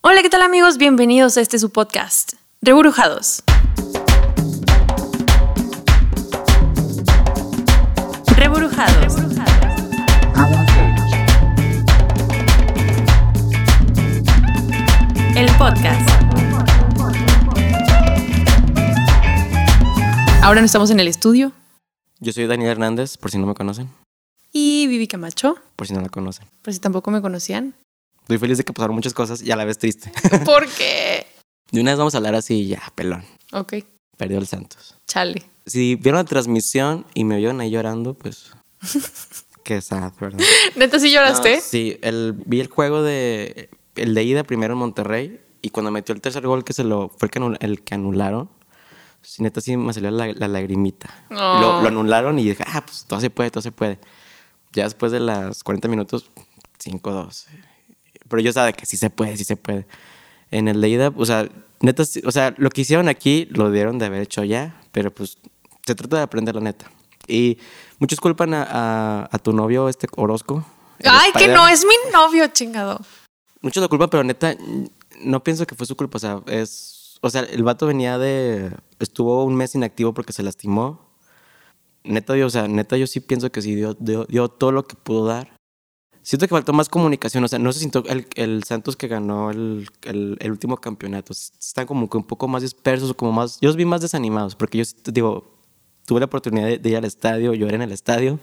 Hola, ¿qué tal amigos? Bienvenidos a este su podcast, Reburujados. Reburujados. El podcast. Ahora no estamos en el estudio. Yo soy Daniel Hernández, por si no me conocen, Y Vivi Camacho, por si no la conocen. por si tampoco me conocían. Estoy feliz de que pasaron muchas cosas y a la vez triste. ¿Por qué? De una vez vamos a hablar así, ya, pelón. Ok, Perdió el Santos. chale. Si vieron la transmisión y me vieron ahí llorando, pues. Qué sad, ¿verdad? ¿Neta sí lloraste? No, sí, el, vi el juego de. El de ida primero en Monterrey y cuando metió el tercer gol que se lo. Fue el que, anul- el que anularon. Sí, neta, sí me salió la, la lagrimita. Y Lo, Oh. lo anularon y dije, ah, pues todo se puede, todo se puede. Ya después de las 40 minutos, 5-2. Pero yo sabía que sí se puede, sí se puede. En el de ida, o sea, neta, o sea, lo que hicieron aquí lo dieron de haber hecho ya, pero pues se trata de aprender la neta. Y muchos culpan a, a- a tu novio, este Orozco. Ay, que no, es mi novio, chingado. Muchos lo culpan, pero neta, no pienso que fue su culpa. O sea, es. O sea, el vato venía de. Estuvo un mes inactivo porque se lastimó. Neta, yo, o sea, neta, yo sí pienso que sí dio, dio, dio todo lo que pudo dar. Siento que faltó más comunicación. O sea, no se sintió el, el Santos que ganó el, el, el último campeonato. Están como que un poco más dispersos, como más. Yo los vi más desanimados, porque yo digo. Tuve la oportunidad de, de ir al estadio, lloré en el estadio.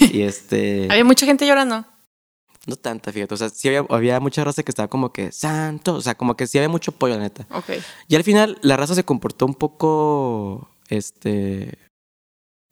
Y este. Había mucha gente llorando. No tanta, fíjate. O sea, sí había, había mucha raza que estaba como que santo. O sea, como que sí había mucho apoyo, la neta. Ok. Y al final, la raza se comportó un poco. Este.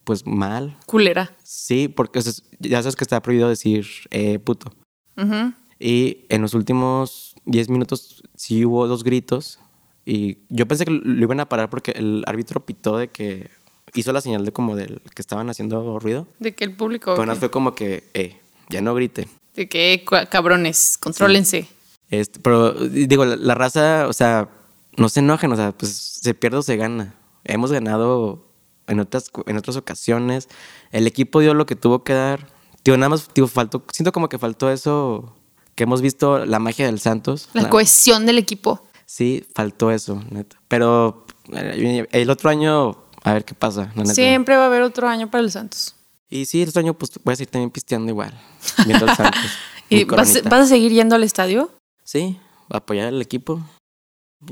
Pues mal. Culera. Sí, porque ya sabes que está prohibido decir eh, puto. Ujú. Y en los últimos 10 minutos sí hubo dos gritos. Y yo pensé que lo iban a parar porque el árbitro pitó de que hizo la señal de como del que estaban haciendo ruido. De que el público. Pero fue como que, eh, ya no grite. De que cua- cabrones, contrólense. Este, pero digo, la, la raza, o sea, no se enojen, o sea, pues se pierde o se gana. Hemos ganado en otras, en otras ocasiones. El equipo dio lo que tuvo que dar. Tío, nada más, tío, faltó, siento como que faltó eso, que hemos visto la magia del Santos. La La- cohesión del equipo. Sí, faltó eso, neta. Pero eh, el otro año, a ver qué pasa. Siempre va a haber otro año para el Santos. Y sí, el otro año, pues voy a seguir también pisteando igual, viendo al Santos. ¿Y vas a seguir yendo al estadio? Sí, apoyar al equipo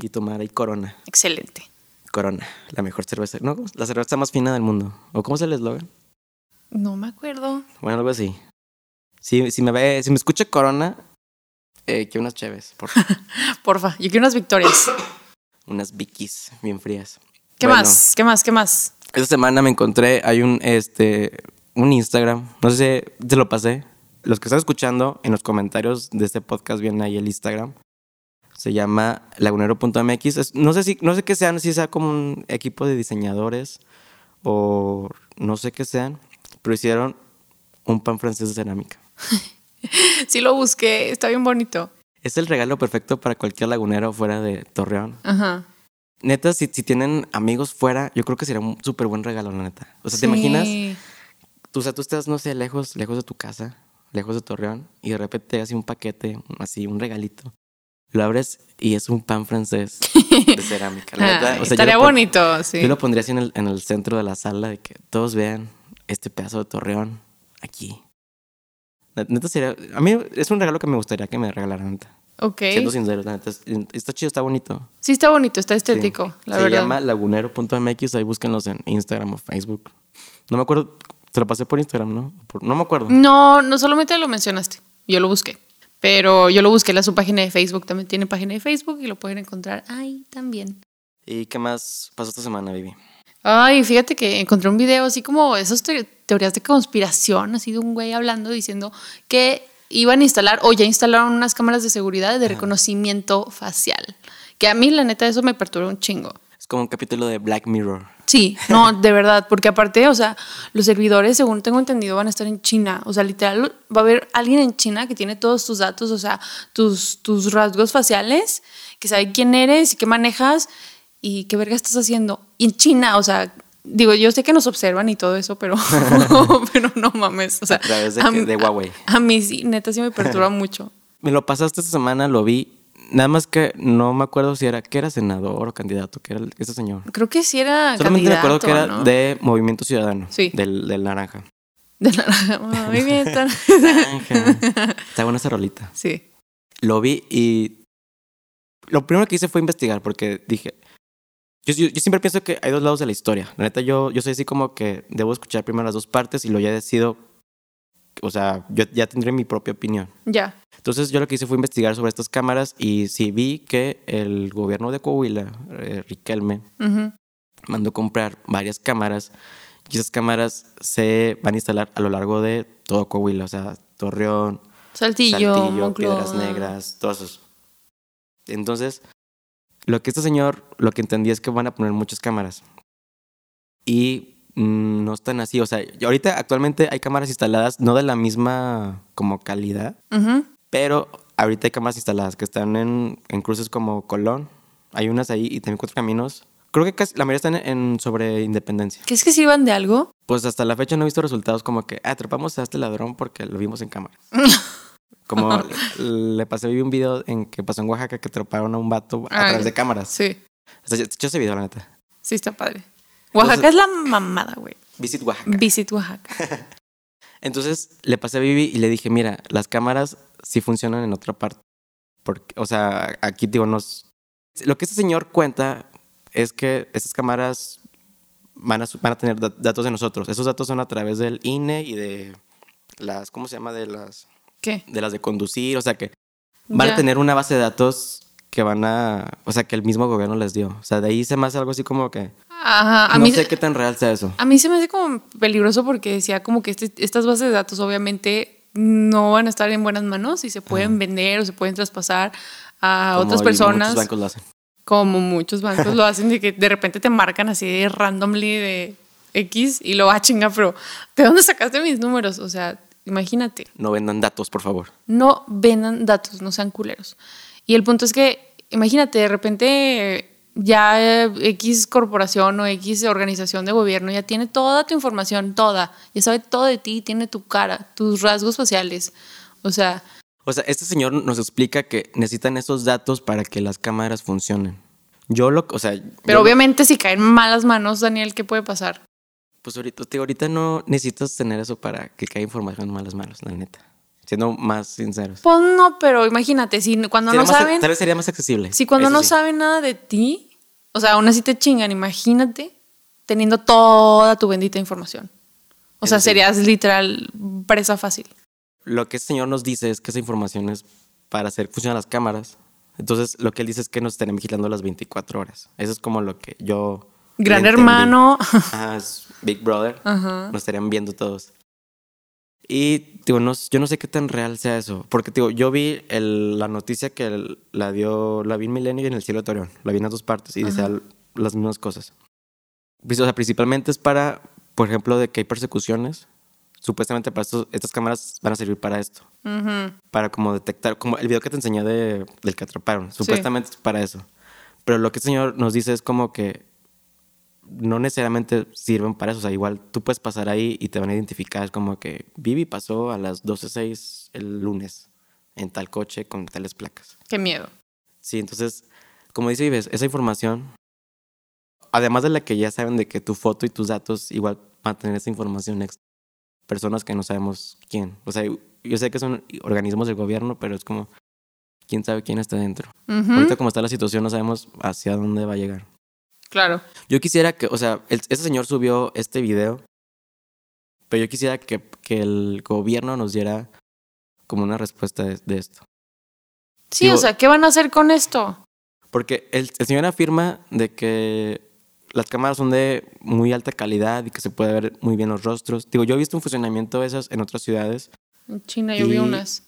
y tomar ahí corona. Excelente. Corona, la mejor cerveza. No, la cerveza más fina del mundo. ¿O cómo es el eslogan? No me acuerdo. Bueno, algo así. Si, si me ve, si me escucha Corona, eh, que unas cheves, por Porfa, yo quiero unas victorias. unas Vickies bien frías. ¿Qué Bueno, más? ¿Qué más? ¿Qué más? Esta semana me encontré, hay un, este, un Instagram, no sé si te lo pasé. Los que están escuchando, en los comentarios de este podcast vienen ahí el Instagram. Se llama lagunero.mx. No sé si, no sé qué sean, si sea como un equipo de diseñadores o no sé qué sean, pero hicieron un pan francés de cerámica. Sí lo busqué, está bien bonito. Es el regalo perfecto para cualquier lagunero fuera de Torreón. Ajá. Neta, si, si tienen amigos fuera, yo creo que sería un súper buen regalo, la neta. O sea, ¿te Sí. imaginas? Tú, o sea, tú estás, no sé, lejos, lejos de tu casa, lejos de Torreón, y de repente te así un paquete, así, un regalito. Lo abres y es un pan francés de cerámica. La o sea, yo estaría bonito, sí. Yo lo pondría así en el, en el centro de la sala, de que todos vean este pedazo de Torreón aquí. La Neta sería, a mí es un regalo que me gustaría que me regalaran, neta. Ok. Siendo sincero, la neta, es- está chido, está bonito. Sí, está bonito, está Sí. estético, la Se verdad. llama lagunero.mx, ahí búsquenlos en Instagram o Facebook. No me acuerdo, te lo pasé por Instagram, ¿no? Por- no me acuerdo. No, no solamente lo mencionaste. Yo lo busqué. Pero yo lo busqué en su página de Facebook. También tiene página de Facebook y lo pueden encontrar ahí también. ¿Y qué más pasó esta semana, Vivi? Ay, fíjate que encontré un video así como esas te- teorías de conspiración, así de un güey hablando diciendo que iban a instalar o ya instalaron unas cámaras de seguridad de reconocimiento facial. Que a mí, la neta, eso me perturba un chingo. Como un capítulo de Black Mirror. Sí, no, de verdad, porque aparte, o sea, los servidores, según tengo entendido, van a estar en China. O sea, literal, va a haber alguien en China que tiene todos tus datos, o sea, tus, tus rasgos faciales, que sabe quién eres y qué manejas y qué verga estás haciendo. Y en China, o sea, digo, yo sé que nos observan y todo eso, pero, pero no mames. O sea, A través de a que- de Huawei. A, a mí sí, neta, sí me perturba mucho. Me lo pasaste esta semana, lo vi. Nada más que no me acuerdo si era que era senador o candidato, que era ese señor. Creo que sí era Solamente me acuerdo que era ¿no? de Movimiento Ciudadano. Sí. Del, del naranja. De naranja. Movimiento. Naranja. Está buena esa rolita. sí. Lo vi y lo primero que hice fue investigar porque dije, yo, yo, yo siempre pienso que hay dos lados de la historia. La neta, yo, yo soy así como que debo escuchar primero las dos partes y lo ya decido, o sea, yo ya tendré mi propia opinión. Ya. Entonces yo lo que hice fue investigar sobre estas cámaras y sí vi que el gobierno de Coahuila, eh, Riquelme, Ujú. mandó comprar varias cámaras y esas cámaras se van a instalar a lo largo de todo Coahuila, o sea, Torreón, Saltillo, Saltillo. Piedras Negras, todos esos. Entonces, lo que este señor, lo que entendí es que van a poner muchas cámaras. Y no están así, o sea, ahorita actualmente hay cámaras instaladas, no de la misma como calidad, pero ahorita hay cámaras instaladas que están en, en cruces como Colón. Hay unas ahí y también cuatro caminos. Creo que casi la mayoría están en, sobre Independencia. ¿Crees que sirvan de algo? Pues hasta la fecha no he visto resultados como que "Ah, atrapamos a este ladrón porque lo vimos en cámara. Como le, le pasé, vi un video en que pasó en Oaxaca que atraparon a un vato a Ay, través de cámaras. Sí. O sea, yo yo ese video, la neta. Sí, está padre. Oaxaca es la mamada, güey. Visit Oaxaca. Visit Oaxaca. Entonces le pasé a Vivi y le dije, mira, las cámaras sí funcionan en otra parte. Porque, o sea, aquí digo, nos... Lo que este señor cuenta es que estas cámaras van a, su- van a tener dat- datos de nosotros. Esos datos son a través del INE y de las, ¿cómo se llama? De las, ¿Qué? de las de conducir. O sea, que van Ya. a tener una base de datos que van a, o sea, que el mismo gobierno les dio. O sea, de ahí se me hace algo así como que, Ajá. A no mí, sé qué tan real sea eso. a mí se me hace como peligroso porque decía como que este- estas bases de datos obviamente no van a estar en buenas manos y se pueden vender o se pueden traspasar a Como otras personas. Muchos bancos lo hacen. Como muchos bancos lo hacen, de que de repente te marcan así de randomly de X y lo va a chingar, pero ¿de dónde sacaste mis números? O sea, imagínate. No vendan datos, por favor. no vendan datos, no sean culeros. Y el punto es que, imagínate, de repente ya eh, X corporación o X organización de gobierno ya tiene toda tu información, toda, ya sabe todo de ti, tiene tu cara, tus rasgos faciales. O sea, O sea, este señor nos explica que necesitan esos datos para que las cámaras funcionen. Yo lo, o sea, pero obviamente si caen en malas manos, Daniel, ¿qué puede pasar? pues ahorita, te ahorita no necesitas tener eso para que caiga información en malas manos, la neta. Siendo más sinceros. Pues no, pero imagínate, si cuando Sería no más- saben, tal vez sería más accesible. si cuando no sí. saben nada de ti, o sea, aún así te chingan, imagínate teniendo toda tu bendita información. O sea, serías literal presa fácil. Lo que este señor nos dice es que esa información es para hacer funcionar las cámaras. Entonces, lo que él dice es que nos estarían vigilando las 24 horas. Eso es como lo que yo. Gran hermano. Es Big Brother. Ajá. Nos estarían viendo todos. Y digo, no, yo no sé qué tan real sea eso. Porque digo, yo vi el- la noticia que el- la dio, la vi en Milenio y en el Cielo de Torreón. La vi en las dos partes y decía las mismas cosas. Pues, O sea, principalmente es para, por ejemplo, de que hay persecuciones. Supuestamente para estas cámaras van a servir para esto. Ujú. Para como detectar, como el video que te enseñé de, del que atraparon. Supuestamente es para eso. Pero lo que el señor nos dice es como que no necesariamente sirven para eso. O sea, igual tú puedes pasar ahí y te van a identificar. Es como que Vivi pasó a las 12.06 el lunes en tal coche con tales placas. Qué miedo. Sí, entonces, como dice Vives, esa información, además de la que ya saben de que tu foto y tus datos igual van a tener esa información extra. Personas que no sabemos quién. O sea, yo sé que son organismos del gobierno, pero es como, quién sabe quién está dentro. Ujú. Ahorita como está la situación, no sabemos hacia dónde va a llegar. Claro. Yo quisiera que, o sea, el- ese señor subió este video, pero yo quisiera que, que el gobierno nos diera como una respuesta de, de esto. Sí, Digo- o sea, ¿qué van a hacer con esto? Porque el, el señor afirma de que las cámaras son de muy alta calidad y que se puede ver muy bien los rostros. Digo, yo he visto un funcionamiento de esas en otras ciudades. En China yo vi unas.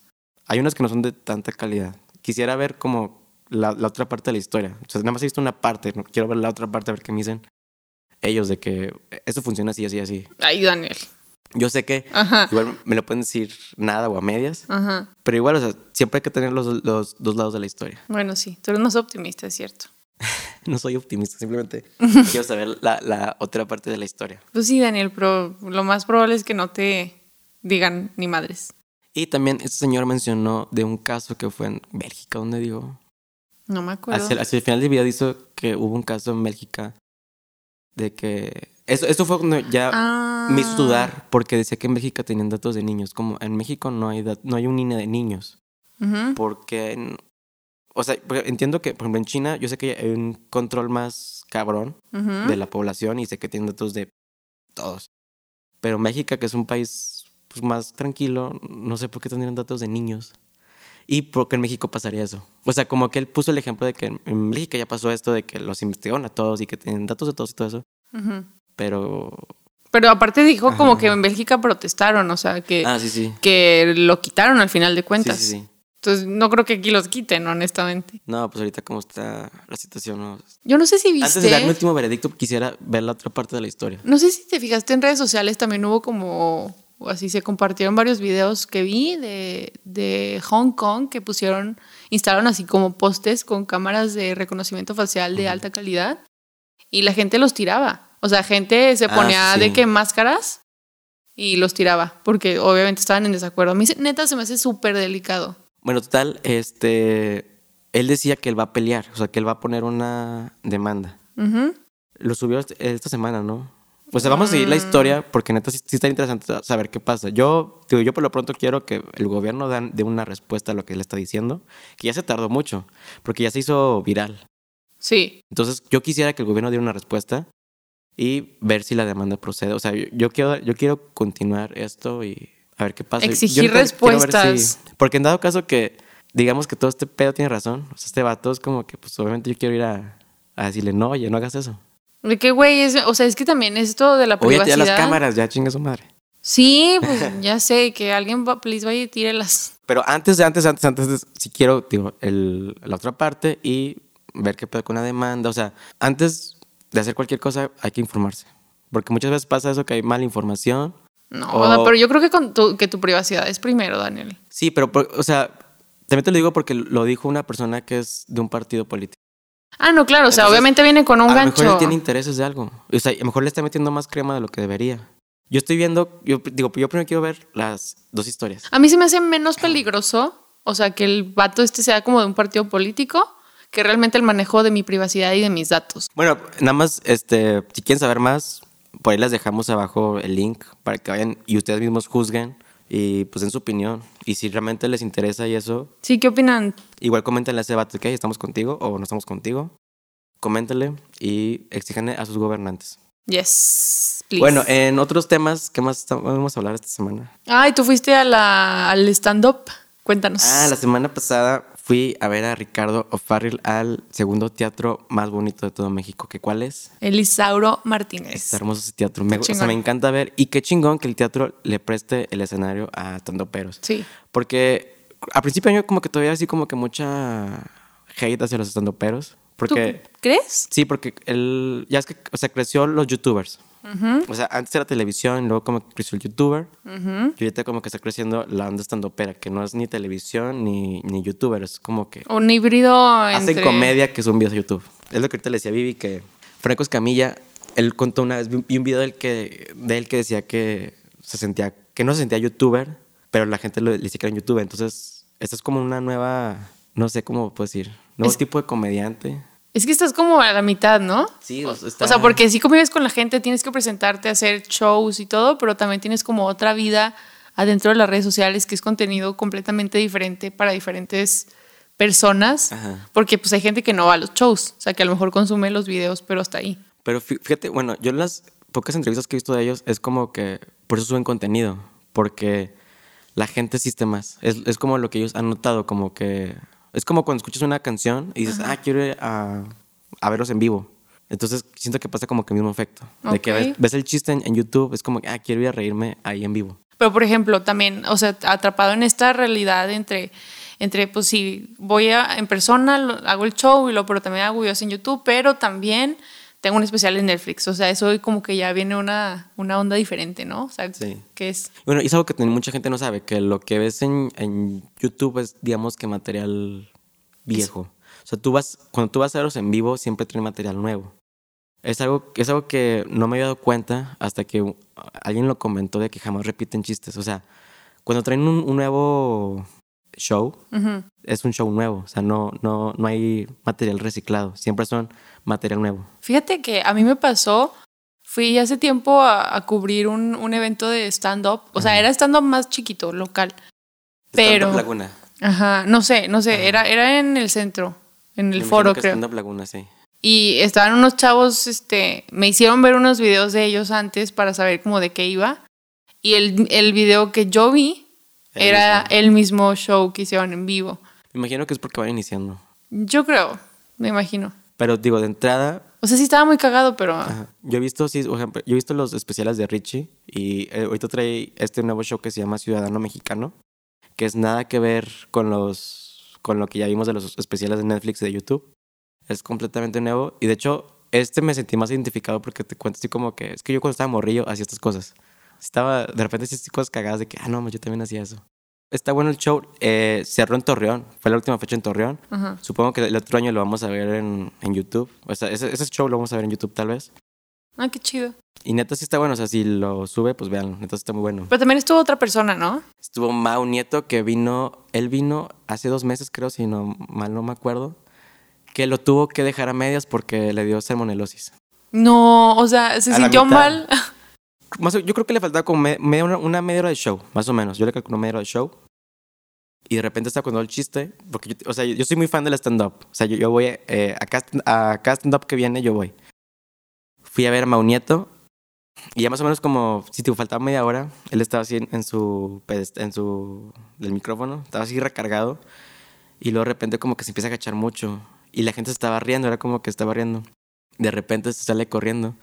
Hay unas que no son de tanta calidad. Quisiera ver como la, la otra parte de la historia. O sea, nada más he visto una parte. ¿no? Quiero ver la otra parte, a ver qué me dicen ellos de que esto funciona así, así, así. Ay, Daniel. Yo sé que Ajá. igual me lo pueden decir nada o a medias, Ajá. pero igual, o sea, siempre hay que tener los, los dos lados de la historia. Bueno, sí, tú eres más optimista, es cierto. No soy optimista, simplemente quiero saber la, la otra parte de la historia. Pues sí, Daniel, pero lo más probable es que no te digan ni madres. Y también este señor mencionó de un caso que fue en Bélgica, donde digo, No me acuerdo. Hacia, hacia el final del video dice que hubo un caso en Bélgica de que... Eso, eso fue cuando ya Ah. me hizo dudar porque decía que en Bélgica tenían datos de niños. Como en México no hay, dat- no hay un INE de niños. Ujú. Porque... en- o sea, entiendo que, por ejemplo, en China yo sé que hay un control más cabrón de la población y sé que tienen datos de todos. Pero México, que es un país pues, más tranquilo, no sé por qué tendrían datos de niños. Y porque en México pasaría eso. O sea, como que él puso el ejemplo de que en, México ya pasó esto de que los investigaron a todos y que tienen datos de todos y todo eso. Pero. Pero aparte dijo como que en Bélgica protestaron, o sea, que, Ah, sí, sí. que lo quitaron al final de cuentas. sí, sí. Entonces no creo que aquí los quiten, honestamente. No, pues ahorita cómo está la situación. ¿no? Yo no sé si Antes de dar mi viste, último veredicto, quisiera ver la otra parte de la historia. no sé si te fijaste en redes sociales, también hubo como, o así se compartieron varios videos que vi de, de Hong Kong que pusieron, instalaron así como postes con cámaras de reconocimiento facial de alta calidad y la gente los tiraba. O sea, gente se Ah, ponía sí. de que máscaras y los tiraba porque obviamente estaban en desacuerdo. A mí se- neta se me hace súper delicado. Bueno, total, este. Él decía que él va a pelear, o sea, que él va a poner una demanda. Lo subió est- esta semana, ¿no? O sea, vamos a seguir la historia porque neta sí, sí está interesante saber qué pasa. Yo, digo, yo por lo pronto quiero que el gobierno dan- dé una respuesta a lo que él está diciendo, que ya se tardó mucho, porque ya se hizo viral. Sí, Entonces, yo quisiera que el gobierno diera una respuesta y ver si la demanda procede. O sea, yo, yo quiero, yo quiero continuar esto y a ver qué pasa. Exigir si- respuestas. porque en dado caso que digamos que todo este pedo tiene razón, o sea, este vato es como que, pues obviamente yo quiero ir a, a decirle, no, oye, no hagas eso. De que güey, es- o sea, es que también esto de la Oye, ya privacidad. las cámaras, ya chingue su madre. Sí, pues ya sé, que alguien va, please vaya y tire las. Pero antes antes, antes, antes, si quiero, digo, el, la otra parte y ver qué pedo con la demanda. O sea, antes de hacer cualquier cosa hay que informarse. Porque muchas veces pasa eso que hay mala información. No, O- pero yo creo que con tu, que tu privacidad es primero, Daniel. Sí, pero, o sea, también te lo digo porque lo dijo una persona que es de un partido político. Ah, no, claro, o sea, obviamente viene con un a lo gancho. mejor él tiene intereses de algo. O sea, a lo mejor le está metiendo más crema de lo que debería. Yo estoy viendo, yo digo, yo primero quiero ver las dos historias. A mí se me hace menos peligroso, o sea, que el vato este sea como de un partido político, que realmente el manejo de mi privacidad y de mis datos. Bueno, nada más, este, si quieren saber más, por ahí les dejamos abajo el link para que vayan y ustedes mismos juzguen y pues den su opinión. Y si realmente les interesa y eso, Sí, ¿qué opinan? igual coméntenle a ese vato que estamos contigo o no estamos contigo. Coméntenle y exijanle a sus gobernantes. Yes, please. Bueno, en otros temas, ¿qué más vamos a hablar esta semana? Ay, tú fuiste a la, al stand-up. Cuéntanos. Ah, la semana pasada fui a ver a Ricardo O'Farrill al segundo teatro más bonito de todo México. ¿Que cuál es? Elisauro Martínez. Es hermoso ese teatro. Me, o sea, me encanta ver. Y qué chingón que el teatro le preste el escenario a tandoperos. Sí. Porque al principio yo como que todavía así como que mucha hate hacia los estandoperos. ¿Tú Porque... crees? Sí, porque él... Ya es que, o sea, creció los youtubers. O sea, antes era televisión, luego como que creció el youtuber. Y ahorita como que está creciendo la onda estandopera, que no es ni televisión ni, ni youtuber, es como que... Un híbrido entre... Hacen comedia que son videos a YouTube. Es lo que ahorita le decía a Vivi, que Franco Escamilla, él contó una vez, vi un video del que, de él que decía que se sentía, que no se sentía youtuber, pero la gente lo, le decía que era youtuber. Entonces, esta es como una nueva, no sé cómo puedo decir, nuevo Es- tipo de comediante. Es que estás como a la mitad, ¿no? Sí, o, o sea, está- o sea, porque sí convives con la gente, tienes que presentarte, hacer shows y todo, pero también tienes como otra vida adentro de las redes sociales que es contenido completamente diferente para diferentes personas, Ajá. porque pues hay gente que no va a los shows, o sea, que a lo mejor consume los videos, pero hasta ahí. Pero fí- fíjate, bueno, yo en las pocas entrevistas que he visto de ellos es como que por eso suben contenido, porque la gente existe más. Es, es como lo que ellos han notado, como que es como cuando escuchas una canción y dices, ah, quiero ir a, a verlos en vivo. Entonces siento que pasa como que el mismo efecto. De que ves, ves el chiste en, en YouTube, es como que, ah, quiero ir a reírme ahí en vivo. Pero, por ejemplo, también, o sea, atrapado en esta realidad entre, entre pues si voy a, en persona, lo- hago el show y lo, pero también hago videos en YouTube, pero también tengo un especial en Netflix. O sea, eso como que ya viene una, una onda diferente, ¿no? O sea, Sí. que es... Bueno, y es algo que mucha gente no sabe, que lo que ves en, en YouTube es, digamos, que material viejo. O sea, tú vas, cuando tú vas a verlos en vivo, siempre tiene material nuevo. Es algo, es algo que no me había dado cuenta hasta que alguien lo comentó de que jamás repiten chistes. O sea, cuando traen un, un nuevo show, es un show nuevo. O sea, no, no, no hay material reciclado. Siempre son material nuevo. Fíjate que a mí me pasó, fui hace tiempo a, a cubrir un, un evento de stand-up. O sea, era stand-up más chiquito, local. Pero... Laguna. Ajá, no sé, no sé, era, era en el centro, en el Me foro, que creo. Stand-up Laguna, sí. Y estaban unos chavos, este, me hicieron ver unos videos de ellos antes para saber como de qué iba. Y el, el video que yo vi El era mismo. el mismo show que hicieron en vivo. Me imagino que es porque van iniciando. Yo creo, me imagino. Pero digo, de entrada, O sea, sí estaba muy cagado, pero... Ajá. Yo he visto, sí, por ejemplo, yo he visto los especiales de Richie y eh, ahorita trae este nuevo show que se llama Ciudadano Mexicano, que es nada que ver con los con lo que ya vimos de los especiales de Netflix y de YouTube. Es completamente nuevo y de hecho este me sentí más identificado porque te cuento así como que es que yo cuando estaba morrillo hacía estas cosas. Estaba de repente hacía cosas cagadas de que ah no, yo también hacía eso. Está bueno el show, eh, cerró en Torreón, fue la última fecha en Torreón. Ajá. Supongo que el otro año lo vamos a ver en, en YouTube. O sea, ese, ese show lo vamos a ver en YouTube tal vez. Ah, qué chido. Y neta sí está bueno, o sea, si lo sube, pues vean, neta sí está muy bueno. Pero también estuvo otra persona, ¿no? Estuvo Mau Nieto que vino, él vino hace dos meses creo, si no mal no me acuerdo, que lo tuvo que dejar a medias porque le dio salmonelosis. No, o sea, se A sintió mal. Más yo creo que le faltaba como me- media- una, una media hora de show, más o menos. Yo le calculo media hora de show. Y de repente estaba contando el chiste, porque yo, o sea, yo, soy muy fan del stand-up. O sea, yo, yo voy eh, a, cada, a cada stand-up que viene, yo voy. Fui a ver a Mau Nieto y ya más o menos como, si te faltaba media hora, él estaba así en, en su en su, del micrófono, estaba así recargado y luego de repente como que se empieza a agachar mucho y la gente estaba riendo, era como que estaba riendo. De repente se sale corriendo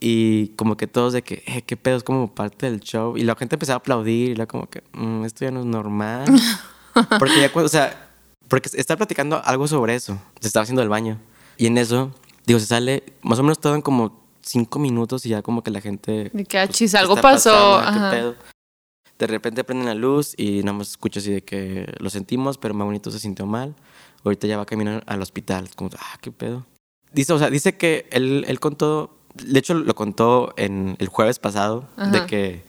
y como que todos de que, eh, qué pedo, es como parte del show. Y la gente empezaba a aplaudir y era como que, "Mm, esto ya no es normal. porque ya cuando, o sea, porque está platicando algo sobre eso. Se estaba haciendo el baño. Y en eso, digo, se sale, más o menos todo en como cinco minutos y ya como que la gente... De que, pues, chis, ¿qué algo pasó, pasando? ¿Qué pedo? De repente prenden la luz y nada más escucho así de que lo sentimos, pero más bonito se sintió mal. Ahorita ya va a caminar al hospital. Como, ah, qué pedo. Dice, o sea, dice que él, él contó, de hecho lo contó en el jueves pasado, de Ajá. que,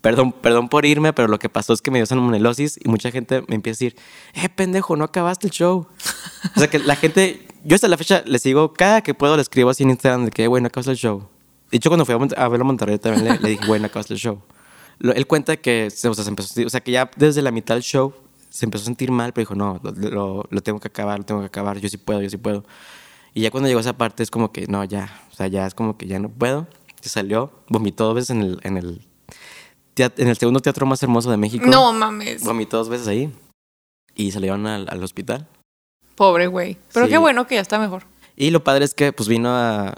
perdón, perdón por irme, pero lo que pasó es que me dio salmonelosis y mucha gente me empieza a decir, eh, pendejo, no acabaste el show. o sea, que la gente, yo hasta la fecha le sigo, cada que puedo le escribo así en Instagram de que, bueno, acabaste el show. De hecho, cuando fui a, Mont- a verlo a Monterrey también le, le dije, bueno, acabaste el show. Lo- él cuenta que o sea, se empezó, o sea, que ya desde la mitad del show se empezó a sentir mal, pero dijo, no, lo, lo- lo tengo que acabar, lo tengo que acabar, yo sí puedo, yo sí puedo. Y ya cuando llegó a esa parte es como que, no, ya, o sea, ya es como que ya no puedo. Se salió, vomitó dos veces en el, en el, en el segundo teatro más hermoso de México. No mames. Vomitó dos veces ahí. Y salieron al, al hospital. Pobre güey. Pero Sí. qué bueno que ya está mejor. Y lo padre es que pues vino a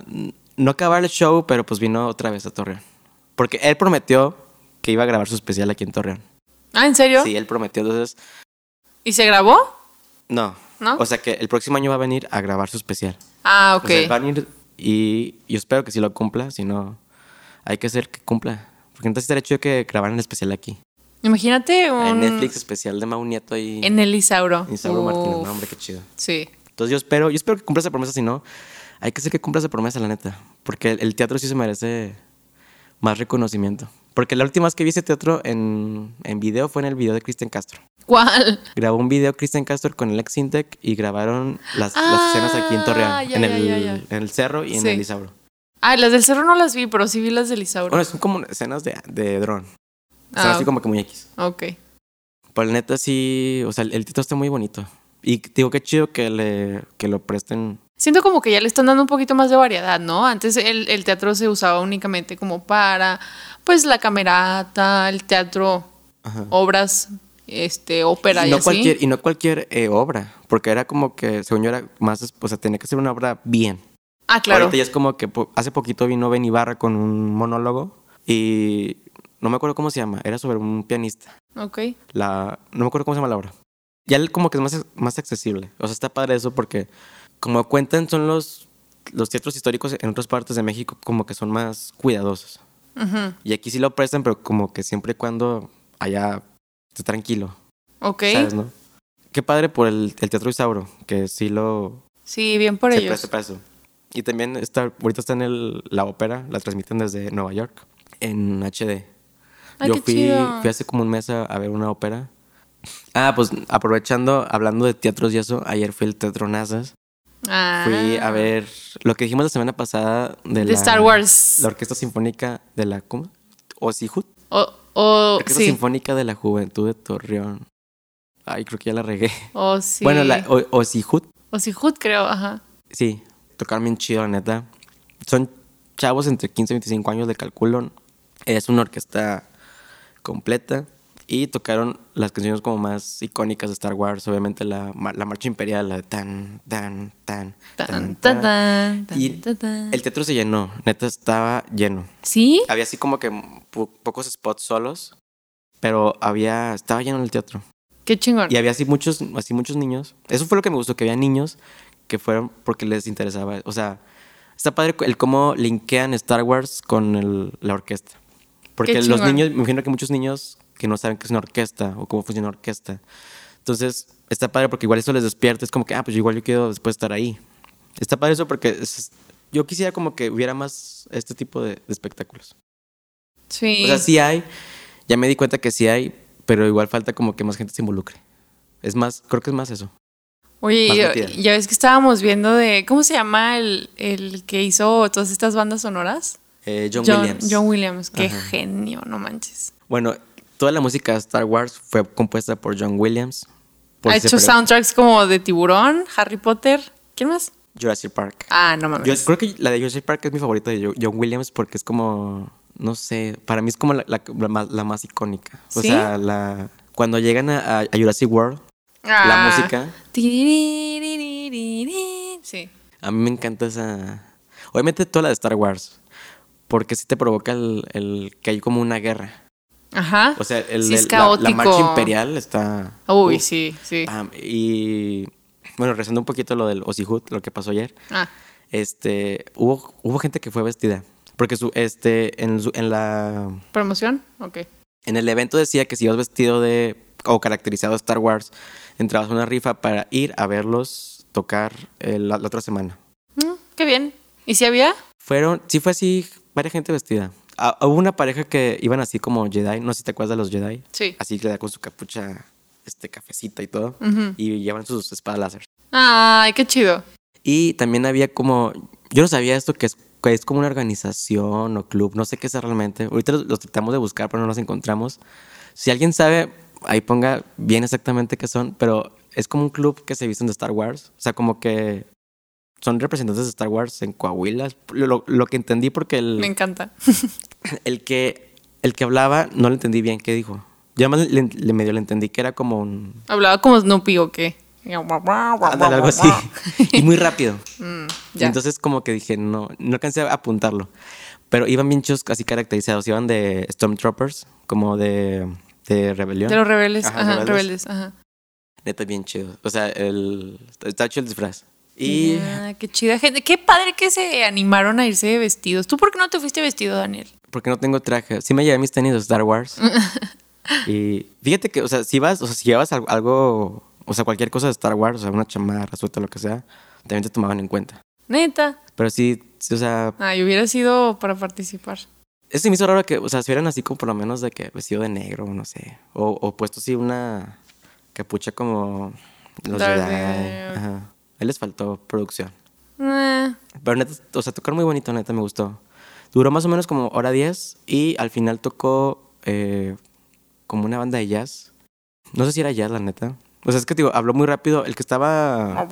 no acabar el show, pero pues vino otra vez a Torreón. Porque él prometió que iba a grabar su especial aquí en Torreón. Ah, ¿en serio? Sí, él prometió. Entonces, ¿Y se grabó? no. ¿No? O sea que el próximo año va a venir a grabar su especial. Ah, O sea, ok. va a venir y yo espero que sí lo cumpla. Si no, hay que hacer que cumpla. Porque entonces estaría chido que grabaran el especial aquí. Imagínate un... En Netflix especial de Mau Nieto y En el Isauro. Isauro Martínez. No, hombre, qué chido. Sí. Entonces yo espero, yo espero que cumpla esa promesa, si no, hay que hacer que cumpla esa promesa, la neta. Porque el, el teatro sí se merece más reconocimiento. Porque la última vez que vi ese teatro en, en video fue en el video de Cristian Castro. ¿Cuál? Grabó un video Cristian Castro con el ex Sintec y grabaron las, las Ah, escenas aquí en Torreón, ya, en, el, ya, ya. en el cerro y en el Isauro. Ah, las del cerro no las vi, pero sí vi las del Isauro. Bueno, son como escenas de, de dron. Son Ah, así como que muy X. Ok. Pero la neta sí, o sea, el, el título está muy bonito. Y digo, qué chido que, le, que lo presten Siento como que ya le están dando un poquito más de variedad, ¿no? Antes el, el teatro se usaba únicamente como para, pues, la camerata, el teatro, Ajá. obras, este, ópera y, y no así. cualquier y no cualquier eh, obra porque era como que según yo era más o sea tenía que ser una obra bien Ah, claro. ahorita ya es como que po- hace poquito vino Ben Ibarra con un monólogo y no me acuerdo cómo se llama era sobre un pianista Ok. la no me acuerdo cómo se llama la obra ya como que es más más accesible o sea está padre eso porque como cuentan son los los teatros históricos en otras partes de México como que son más cuidadosos y aquí sí lo prestan pero como que siempre y cuando haya esté tranquilo Ok. ¿Sabes, no? Qué padre por el, el Teatro Isauro, que sí lo... Sí, bien por se ellos. presta para eso. Y también está, ahorita está en el, la ópera, la transmiten desde Nueva York, en HD. Ay, Yo fui hace como un mes a, a ver una ópera Ah, pues aprovechando, hablando de teatros y eso, ayer fui al Teatro Nazas. Ah. Fui a ver lo que dijimos la semana pasada de, De la, Star Wars. La Orquesta Sinfónica de la... ¿Cómo? Osihut. O, o Orquesta sí. Sinfónica de la Juventud de Torreón. Ay, creo que ya la regué. O sí. Bueno, la o- Osihut, O sí, Hood, creo, ajá. sí. Tocaron bien chido, la neta. Son chavos entre 15 y 25 años, de calculo. Es una orquesta completa. Y tocaron las canciones como más icónicas de Star Wars. Obviamente la, la marcha imperial, la de tan, tan, tan, Tan, tan, tan, Y el teatro se llenó. Neta, estaba lleno. ¿Sí? Había así como que po- pocos spots solos. Pero había... Estaba lleno el teatro. Qué chingón. Y había así muchos, así muchos niños. Eso fue lo que me gustó, que había niños que fueron porque les interesaba. O sea, está padre el cómo linkean Star Wars con el- la orquesta. Porque Qué los chingón. niños, me imagino que muchos niños que no saben qué es una orquesta o cómo funciona una orquesta. Entonces, está padre porque igual eso les despierta. Es como que, ah, pues igual yo quiero después estar ahí. Está padre eso porque es- yo quisiera como que hubiera más este tipo de, de espectáculos. Sí. O sea, sí hay. Ya me di cuenta que sí hay, pero igual falta como que más gente se involucre. Es más, creo que es más eso. Oye, más ya, ves que estábamos viendo de. ¿Cómo se llama el, el que hizo todas estas bandas sonoras? Eh, John, Williams. John Williams. Qué Ajá. genio, no manches. Bueno, toda la música de Star Wars fue compuesta por John Williams. Por ha si hecho soundtracks como de Tiburón, Harry Potter. ¿Quién más? Jurassic Park. Ah, no mames. Yo creo que la de Jurassic Park es mi favorita de Jo- John Williams porque es como, no sé, para mí es como la, la- la más, la más icónica. O ¿Sí? sea, la, cuando llegan a, a Jurassic World, Ah. la música, Tiriririririri. Sí. a mí me encanta esa... Obviamente toda la de Star Wars, porque sí te provoca el, el que hay como una guerra. Ajá. O sea, el, Sí, es el- la, marcha imperial está... Uy, sí, sí. Ah, y bueno, rezando un poquito lo del Osihut, lo que pasó ayer. Ah, Este, hubo, hubo gente que fue vestida. Porque su, este, en, su- en la, ¿promoción? Ok. en el evento decía que si ibas vestido de, o caracterizado de Star Wars, entrabas a una rifa para ir a verlos tocar la, la otra semana. Mm, qué bien. ¿Y si había? Fueron, sí fue así, varias gente vestida. Ah, hubo una pareja que iban así como Jedi, no sé si te acuerdas de los Jedi. Sí. Así que le da con su capucha, este, cafecita y todo. Ujú. Y llevan sus espadas láser. Ay, qué chido. Y también había como, yo no sabía esto que es, que es como una organización o club, no sé qué es realmente. Ahorita los, los tratamos de buscar, pero no los encontramos. Si alguien sabe, ahí ponga bien exactamente qué son, pero es como un club que se visten de Star Wars. O sea, como que son representantes de Star Wars en Coahuila. Lo, lo- que entendí porque Me el, encanta. el, que, el que hablaba no le entendí bien qué dijo. Yo además le, le medio le entendí que era como un... Hablaba como Snoopy o qué. Ándale, algo así. y muy rápido. Mm, ya. Entonces como que dije, no, no alcancé a apuntarlo. Pero iban bien chicos así caracterizados. Iban de Stormtroopers, como de, de rebelión. de los rebeldes. Ajá, Ajá, rebeldes. rebeldes. Ajá. Neta, bien chido. O sea, el, está chido el disfraz. Y Ya, qué chida gente. Qué padre que se animaron a irse vestidos. ¿Tú por qué no te fuiste vestido, Daniel? Porque no tengo traje. Sí me llevé mis tenis de Star Wars. y fíjate que, o sea, si vas, o sea, si llevas al- algo, o sea, cualquier cosa de Star Wars, o sea, una chamarra, suelta, lo que sea, también te tomaban en cuenta. Neta. Pero sí, sí, o sea, Ay, hubiera sido para participar. Eso me hizo raro que, o sea, si eran así como por lo menos de que vestido de negro, no sé. O, o puesto así una capucha como los Darth Jedi. Vader. Ajá. Ahí les faltó producción. Eh, Pero neta, o sea, tocar muy bonito, neta, me gustó. Duró más o menos como hora 10 y al final tocó eh, como una banda de jazz. No sé si era jazz, la neta. O sea, es que digo, habló muy rápido. El que estaba...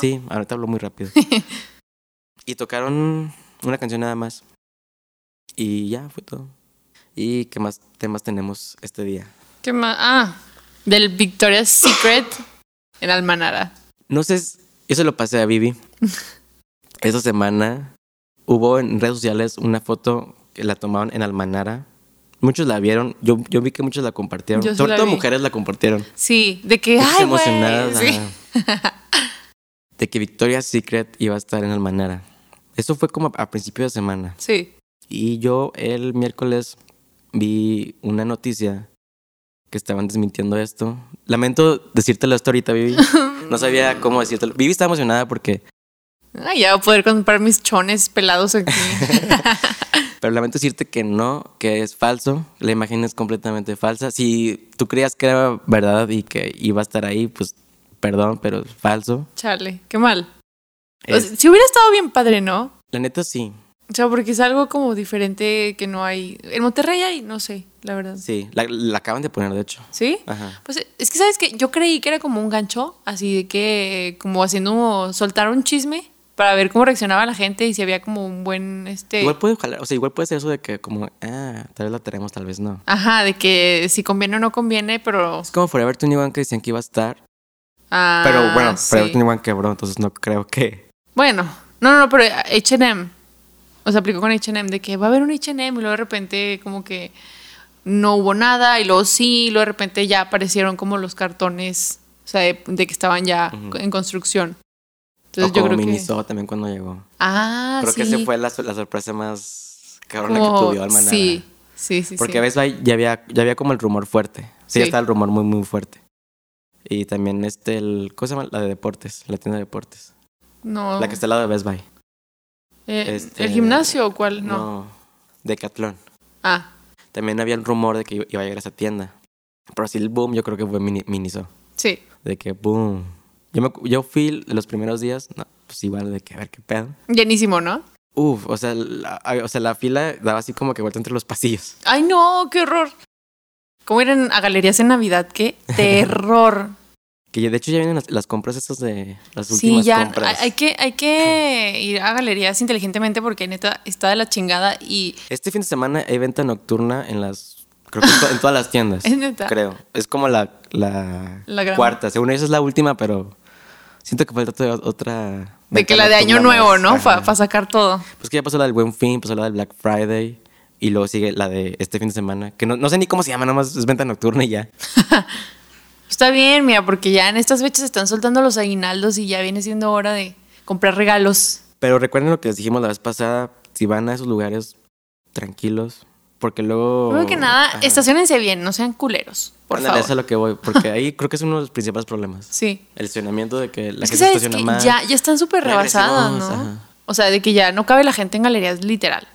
Sí, ahorita habló muy rápido. y tocaron una canción nada más. Y ya, fue todo. ¿Y qué más temas tenemos este día? ¿Qué más? Ah, del Victoria's Secret en Almanara. No sé, se lo pasé a Vivi. Esa semana hubo en redes sociales una foto que la tomaron en Almanara. Muchos la vieron. Yo, yo vi que muchos la compartieron. Yo sí Sobre la todo vi. mujeres la compartieron. Sí, de que, Muchas ay, emocionadas. Sí. De que Victoria's Secret iba a estar en Almanara. Eso fue como a principio de semana. sí. Y yo el miércoles vi una noticia que estaban desmintiendo esto. Lamento decírtelo esto ahorita, Vivi. No sabía cómo decírtelo. Vivi estaba emocionada porque Ay, ya voy a poder comprar mis chones pelados aquí. Pero lamento decirte que no, que es falso. La imagen es completamente falsa. Si tú creías que era verdad y que iba a estar ahí, pues perdón, pero es falso. Chale, qué mal. O Es- sea, si hubiera estado bien padre, ¿no? la neta sí. O sea, porque es algo como diferente que no hay. En Monterrey hay, no sé, la verdad. Sí, la, la acaban de poner, de hecho. ¿Sí? Ajá. Pues es que, ¿sabes que Yo creí que era como un gancho, así de que, como haciendo, soltar un chisme para ver cómo reaccionaba la gente y si había como un buen, este... Igual puede jalar, o sea, igual puede ser eso de que como, ah, tal vez la tenemos, tal vez no. Ajá, de que si conviene o no conviene, pero... Es como Forever 21 que decían que iba a estar. Ah, pero bueno, sí. Forever 21 quebró, entonces no creo que... Bueno, no, no, no, pero H&M, o sea, aplicó con H&M de que va a haber un H&M y luego de repente como que no hubo nada y luego sí, y luego de repente ya aparecieron como los cartones, o sea, de, de que estaban ya en construcción. Entonces o yo como creo que... También cuando llegó. Ah, creo que sí. esa fue la, la sorpresa más cabrona Como- que tuvo Almanara. Sí, sí, sí. Porque sí. a veces ya había, ya había como el rumor fuerte. Sí, ya estaba el rumor muy, muy fuerte. Y también este, el, ¿cómo se llama? La de deportes, la tienda de deportes. No. La que está al lado de Best Buy. Eh, este- ¿El gimnasio o cuál? No. No, Decathlon. Ah, También había el rumor de que iba a llegar a esa tienda. Pero así el boom yo creo que fue mini, Miniso. sí. De que boom. Yo, me, yo fui los primeros días, no, pues igual de que a ver qué pedo. Llenísimo, ¿no? Uf, o sea, la, o sea, la fila daba así como que vuelta entre los pasillos. Ay, no, qué horror. ¿Cómo ir en- a galerías en Navidad? ¡Qué terror! Que ya- de hecho ya vienen las, las compras esas de las sí, últimas ya. compras. Hay, hay que, hay que ir a galerías inteligentemente porque neta está de la chingada y. Este fin de semana hay venta nocturna en las. Creo que en, to- en todas las tiendas. ¿Es neta? Creo. Es como la, la, cuarta. Según eso es la última, pero siento que falta otra. De que la de año nuevo. ¿no? Para sacar todo. Pues que ya pasó la del Buen Fin, pasó la del Black Friday. Y luego sigue la de este fin de semana. Que no, no sé ni cómo se llama, nada más es venta nocturna y ya. Está bien, mira, porque ya en estas fechas están soltando los aguinaldos y ya viene siendo hora de comprar regalos. Pero recuerden lo que les dijimos la vez pasada. Si van a esos lugares, tranquilos. Porque luego. Primero que nada, Ajá. estacionense bien, no sean culeros, por Ándale, eso es a favor. lo que voy. Porque ahí creo que es uno de los principales problemas. Sí. El estacionamiento de que la es gente se sabes estaciona que ya, ya están súper rebasadas, ¿no? ajá. O sea, de que ya no cabe la gente en galerías, literal.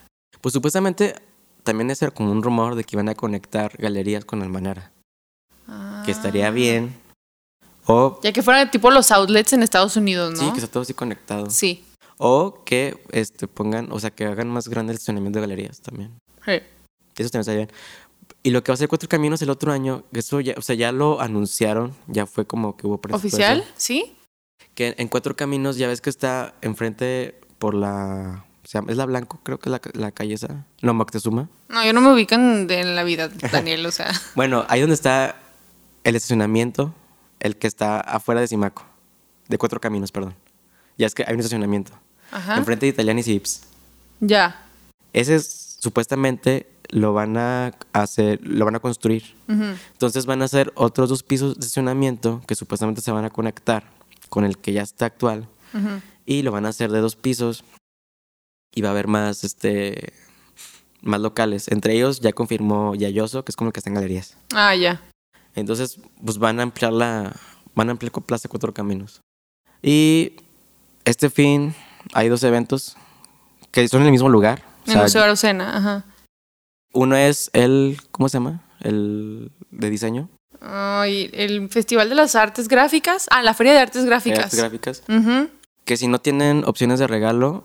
Pues supuestamente también es como un rumor de que iban a conectar galerías con Almanara. Que estaría bien. O, Ya que fueran tipo los outlets en Estados Unidos, ¿no? sí, que está todo así conectado. Sí. O que este, pongan, o sea, que hagan más grande el estacionamiento de galerías también. Sí. Eso también estaría bien. Y lo que va a ser Cuatro Caminos el otro año, que eso ya, o sea, ya lo anunciaron, ya fue como que hubo. ¿Oficial? ¿Sí? Que en Cuatro Caminos ya ves que está enfrente por la... O sea, es la Blanco, creo que es la, la calle esa. No, Moctezuma. No, yo no me ubican de- en la vida, Daniel, o sea. Bueno, ahí donde está el estacionamiento, el que está afuera de Simaco. De Cuatro Caminos, perdón. Ya es que hay un estacionamiento. Ajá. Enfrente de Italianis y Ips. Ya. Ese es, supuestamente lo van a hacer, lo van a construir. Entonces van a hacer otros dos pisos de estacionamiento que supuestamente se van a conectar con el que ya está actual. Y lo van a hacer de dos pisos. Y va a haber más, este, más locales. Entre ellos ya confirmó Yayoso, que es como el que está en galerías. Ah, ya. Entonces, pues van a ampliar la, van a ampliar Plaza Cuatro Caminos. Y este fin hay dos eventos que son en el mismo lugar. O En sea, el Museo Arocena, ajá. Uno es el, ¿cómo se llama? El de diseño. Ay, el Festival de las Artes Gráficas. Ah, la Feria de Artes Gráficas. Artes gráficas. Ujú. Que si no tienen opciones de regalo,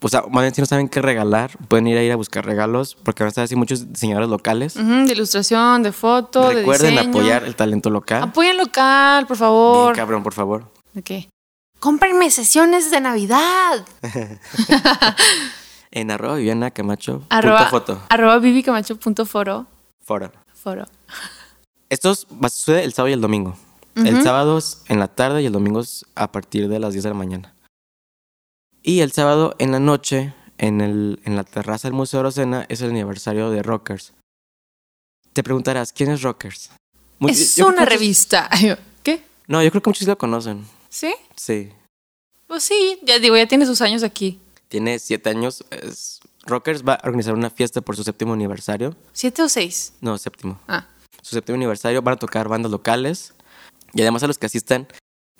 o sea, más bien si no saben qué regalar, pueden ir a ir a buscar regalos, porque van a estar así muchos diseñadores locales. Ujú, De ilustración, de foto, Recuerden de diseño. apoyar el talento local. Apoyen local, por Bien, favor. cabrón, por favor. ¿De qué? Cómprenme sesiones de Navidad. En arroba Viviana Camacho. Arroba, punto foto. arroba vivicamacho.foro. Foro. Foro. Esto es- va a suceder el sábado y el domingo. El sábado es en la tarde y el domingo es a partir de las 10 de la mañana. Y el sábado en la noche, en, el, en la terraza del Museo Rosena, es el aniversario de Rockers. Te preguntarás, ¿quién es Rockers? Mu- Es una muchos- revista. ¿Qué? No, yo creo que muchos lo conocen. ¿Sí? Sí. Pues sí, ya digo, ya tiene sus años aquí. Tiene siete años. es- Rockers va a organizar una fiesta por su séptimo aniversario. ¿Siete o seis? No, séptimo. Ah. Su séptimo aniversario van a tocar bandas locales. Y además a los que asistan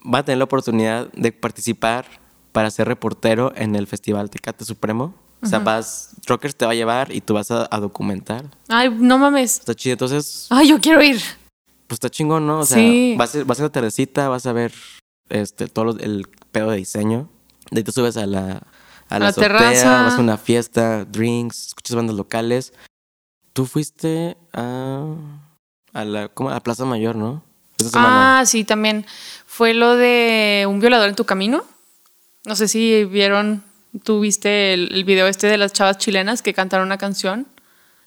van a tener la oportunidad de participar para ser reportero en el Festival Tecate Supremo. O sea, vas, Rockers te va a llevar y tú vas a, a documentar. Ay, no mames. Está chido. Entonces, Ay, yo quiero ir. pues está chingón, ¿no? O sea, Sí. vas, a, vas a la tardecita, vas a ver este, todo lo- el pedo de diseño. De ahí te subes a la, a la, la azotea, terraza. vas a una fiesta, drinks, escuchas bandas locales. Tú fuiste a, a la, ¿cómo? a Plaza Mayor, ¿no? Esta semana. Ah, sí, también. Fue lo de un violador en tu camino. No sé si vieron, tú viste el, el video este de las chavas chilenas que cantaron una canción,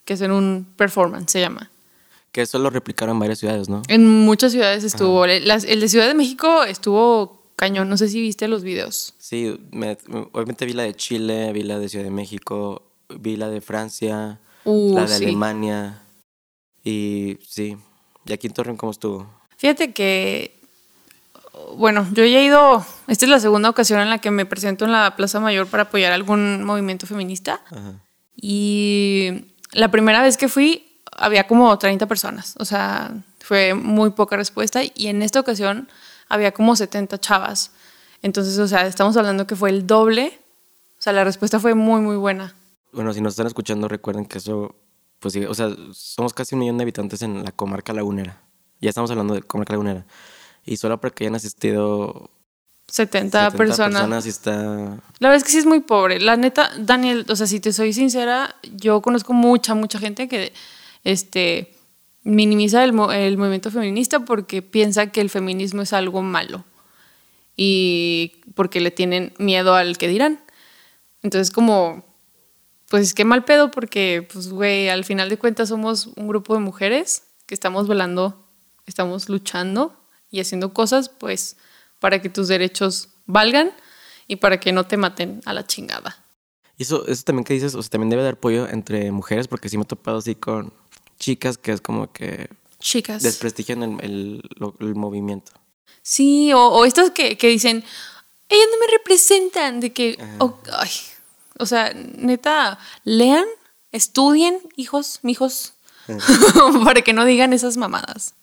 que es en un performance, se llama. Que eso lo replicaron en varias ciudades, ¿no? En muchas ciudades estuvo. Las- el de Ciudad de México estuvo cañón. No sé si viste los videos. Sí, me- me- obviamente vi la de Chile, vi la de Ciudad de México, vi la de Francia, Uh, la de sí. Alemania. Y sí. ¿Y aquí en Torreón cómo estuvo? Fíjate que, bueno, yo ya he ido, esta es la segunda ocasión en la que me presento en la Plaza Mayor para apoyar algún movimiento feminista. Ajá. Y la primera vez que fui había como 30 personas, o sea, fue muy poca respuesta y en esta ocasión había como 70 chavas. Entonces, o sea, estamos hablando que fue el doble, o sea, la respuesta fue muy, muy buena. Bueno, si nos están escuchando, recuerden que eso, pues sí, o sea, somos casi un millón de habitantes en la comarca lagunera. Ya estamos hablando de comarca lagunera. Y solo porque hayan asistido 70, 70 personas. sí está... La verdad es que sí es muy pobre. La neta, Daniel, o sea, si te soy sincera, yo conozco mucha, mucha gente que este, minimiza el, el movimiento feminista porque piensa que el feminismo es algo malo y porque le tienen miedo al que dirán. Entonces, como, pues qué mal pedo porque, pues, güey, al final de cuentas somos un grupo de mujeres que estamos velando, estamos luchando y haciendo cosas, pues, para que tus derechos valgan y para que no te maten a la chingada. Y eso, eso también que dices, o sea, también debe dar apoyo entre mujeres, porque sí me he topado así con chicas que es como que Chicas. desprestigian el, el- movimiento. Sí, o, o estas que, que dicen, ellas no me representan, de que, ay, o sea, neta, lean, estudien, hijos, mijos, para que no digan esas mamadas.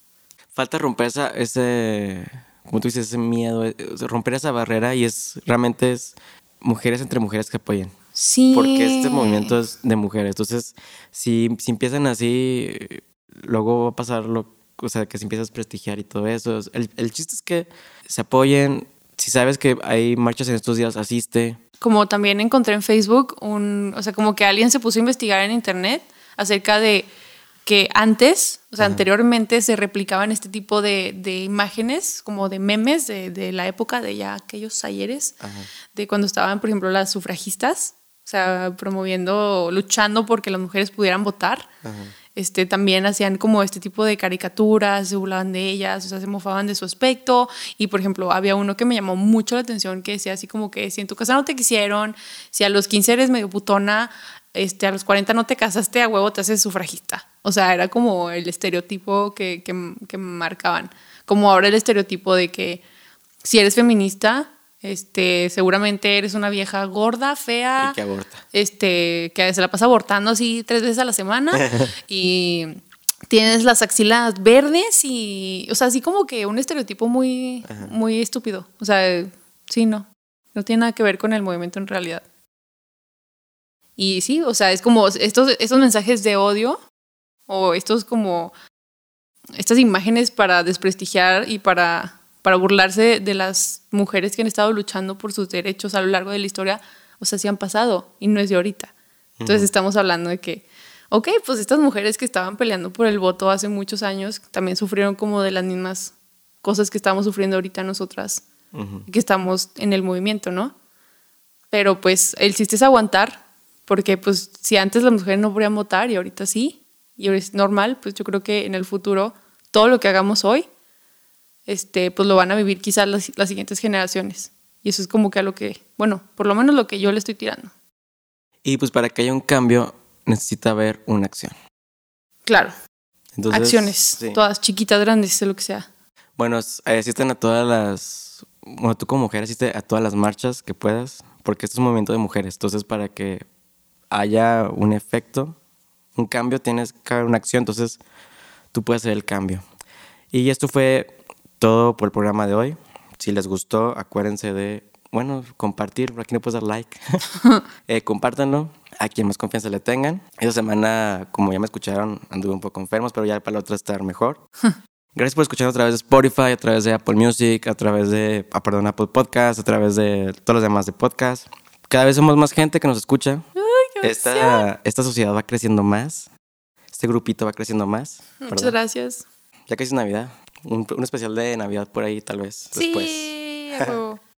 Falta romper esa, ese, como tú dices, ese miedo, eh, romper esa barrera y es, realmente es mujeres entre mujeres que apoyen. Sí. Porque este movimiento es de mujeres. Entonces, si, si empiezan así, luego va a pasar lo, o sea, que se empieza a desprestigiar y todo eso. El, el chiste es que se apoyen. Si sabes que hay marchas en estos días, asiste. Como también encontré en Facebook un, o sea, como que alguien se puso a investigar en internet acerca de que antes, o sea, anteriormente se replicaban este tipo de, de imágenes, como de memes de, de la época de ya aquellos ayeres, de cuando estaban, por ejemplo, las sufragistas, sea, promoviendo, luchando porque las mujeres pudieran votar. Este, también hacían como este tipo de caricaturas, se burlaban de ellas, o sea, se mofaban de su aspecto. Y, por ejemplo, había uno que me llamó mucho la atención que decía así como que si en tu casa no te quisieron, si a los 15 eres medio putona, este, a los 40 no te casaste, a huevo te haces sufragista. O sea, era como el estereotipo que, que, que marcaban. Como ahora el estereotipo de que si eres feminista, este, seguramente eres una vieja gorda, fea, Y que aborta. este, que se la pasa abortando así tres veces a la semana y tienes las axilas verdes y, o sea, así como que un estereotipo muy, muy estúpido. O sea, sí, no, no tiene nada que ver con el movimiento en realidad. Y sí, o sea, es como estos, estos mensajes de odio o estos como estas imágenes para desprestigiar y para, para burlarse de las mujeres que han estado luchando por sus derechos a lo largo de la historia, o sea, sí han pasado y no es de ahorita. Entonces estamos hablando de que, ok, pues estas mujeres que estaban peleando por el voto hace muchos años también sufrieron como de las mismas cosas que estamos sufriendo ahorita nosotras, que estamos en el movimiento, ¿no? Pero pues el chiste es aguantar, porque pues si antes las mujeres no podían votar y ahorita sí, y ahora es normal, pues yo creo que en el futuro todo lo que hagamos hoy, este, pues lo van a vivir quizás las, las siguientes generaciones. Y eso es como que a lo que, bueno, por lo menos lo que yo le estoy tirando. Y pues para que haya un cambio, necesita haber una acción. Claro, Entonces, acciones, sí. todas chiquitas, grandes, lo que sea. Bueno, asisten a todas las. Bueno, tú como mujer asiste a todas las marchas que puedas, porque este es un movimiento de mujeres. Entonces, para que haya un efecto, un cambio, tienes que haber una acción. Entonces, tú puedes hacer el cambio. Y esto fue todo por el programa de hoy. Si les gustó, acuérdense de, bueno, compartir. Por aquí no puedes dar like. eh, compártanlo. a quien más confianza le tengan. Esta semana, como ya me escucharon, anduve un poco enfermos, pero ya para la otra estar mejor. Gracias por escuchar a través de Spotify, a través de Apple Music, a través de, ah, perdón, Apple Podcast, a través de todos los demás de podcast. Cada vez somos más gente que nos escucha. Esta, esta sociedad va creciendo más. Este grupito va creciendo más. Muchas ¿verdad? gracias. Ya casi es Navidad. Un, un especial de Navidad por ahí, tal vez. Después. Sí, huevo.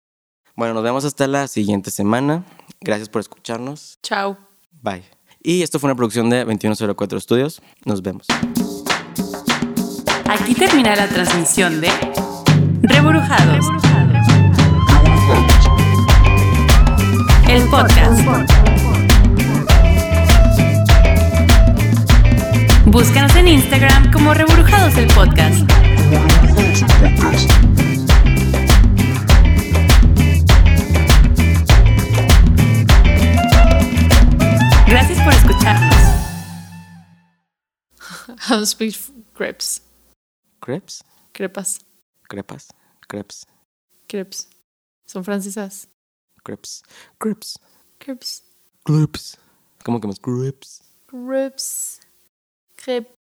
Bueno, nos vemos hasta la siguiente semana. Gracias por escucharnos. Chao. Bye. Y esto fue una producción de 2104 Studios. Nos vemos. Aquí termina la transmisión de Reburujados, el podcast. Búscanos en Instagram como Reburujados el podcast. Gracias por escucharnos. How to speak crepes. Crepes, Crepas. crepas, crepes, Crepes. Son francesas. crepes, crepes, Crepes. crepes. ¿Cómo que más crepes? Crepes. Crepes.